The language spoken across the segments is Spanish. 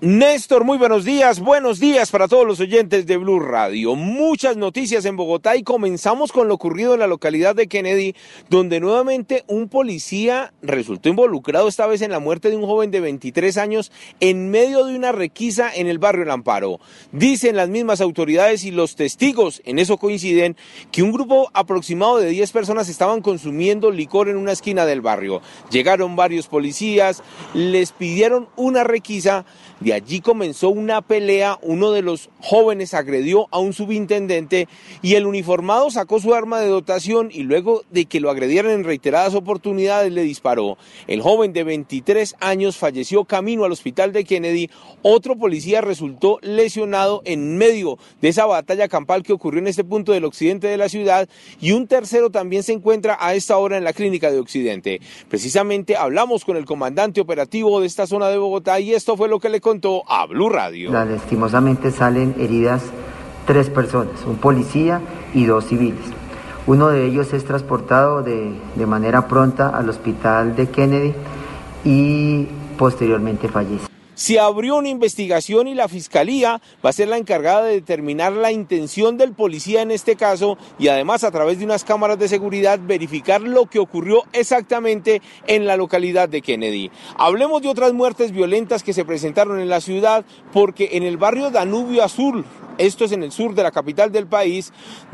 Néstor, muy buenos días, buenos días para todos los oyentes de Blue Radio. Muchas noticias en Bogotá y comenzamos con lo ocurrido en la localidad de Kennedy, donde nuevamente un policía resultó involucrado esta vez en la muerte de un joven de 23 años en medio de una requisa en el barrio El Amparo. Dicen las mismas autoridades y los testigos, en eso coinciden, que un grupo aproximado de 10 personas estaban consumiendo licor en una esquina del barrio. Llegaron varios policías, les pidieron una requisa de allí comenzó una pelea, uno de los jóvenes agredió a un subintendente y el uniformado sacó su arma de dotación y luego de que lo agredieran en reiteradas oportunidades le disparó. El joven de 23 años falleció camino al hospital de Kennedy, otro policía resultó lesionado en medio de esa batalla campal que ocurrió en este punto del occidente de la ciudad y un tercero también se encuentra a esta hora en la clínica de occidente. Precisamente hablamos con el comandante operativo de esta zona de Bogotá y esto fue lo que le contó a Blue Radio. Lastimosamente salen heridas tres personas, un policía y dos civiles. Uno de ellos es transportado de, de manera pronta al hospital de Kennedy y posteriormente fallece. Se abrió una investigación y la fiscalía va a ser la encargada de determinar la intención del policía en este caso y además a través de unas cámaras de seguridad verificar lo que ocurrió exactamente en la localidad de Kennedy. Hablemos de otras muertes violentas que se presentaron en la ciudad porque en el barrio Danubio Azul, esto es en el sur de la capital del país,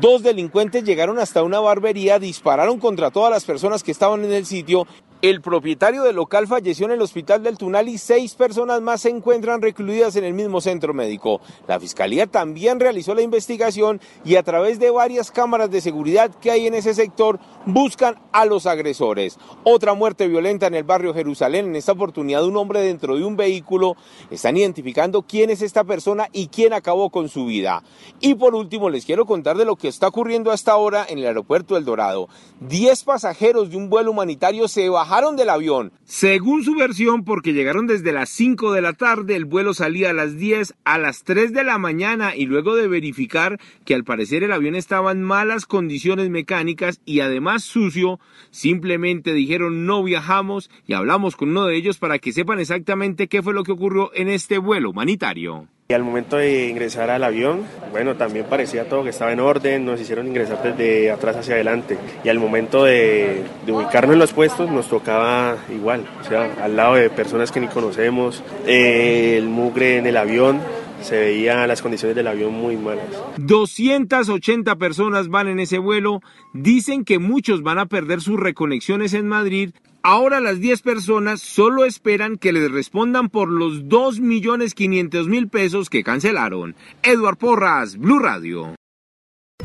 dos delincuentes llegaron hasta una barbería, dispararon contra todas las personas que estaban en el sitio el propietario del local falleció en el hospital del Tunal y seis personas más se encuentran recluidas en el mismo centro médico. La fiscalía también realizó la investigación y a través de varias cámaras de seguridad que hay en ese sector buscan a los agresores. Otra muerte violenta en el barrio Jerusalén, en esta oportunidad un hombre dentro de un vehículo. Están identificando quién es esta persona y quién acabó con su vida. Y por último les quiero contar de lo que está ocurriendo hasta ahora en el aeropuerto del Dorado. Diez pasajeros de un vuelo humanitario se bajaron del avión. Según su versión, porque llegaron desde las 5 de la tarde, el vuelo salía a las 10, a las 3 de la mañana y luego de verificar que al parecer el avión estaba en malas condiciones mecánicas y además sucio, simplemente dijeron no viajamos y hablamos con uno de ellos para que sepan exactamente qué fue lo que ocurrió en este vuelo humanitario. Y al momento de ingresar al avión, bueno, también parecía todo que estaba en orden, nos hicieron ingresar desde atrás hacia adelante. Y al momento de, ubicarnos en los puestos, nos tocaba igual, o sea, al lado de personas que ni conocemos, eh, el mugre en el avión, se veían las condiciones del avión muy malas. 280 personas van en ese vuelo, dicen que muchos van a perder sus reconexiones en Madrid. Ahora las 10 personas solo esperan que les respondan por los 2 millones 500 mil pesos que cancelaron. Edward Porras, Blue Radio.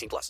18 plus.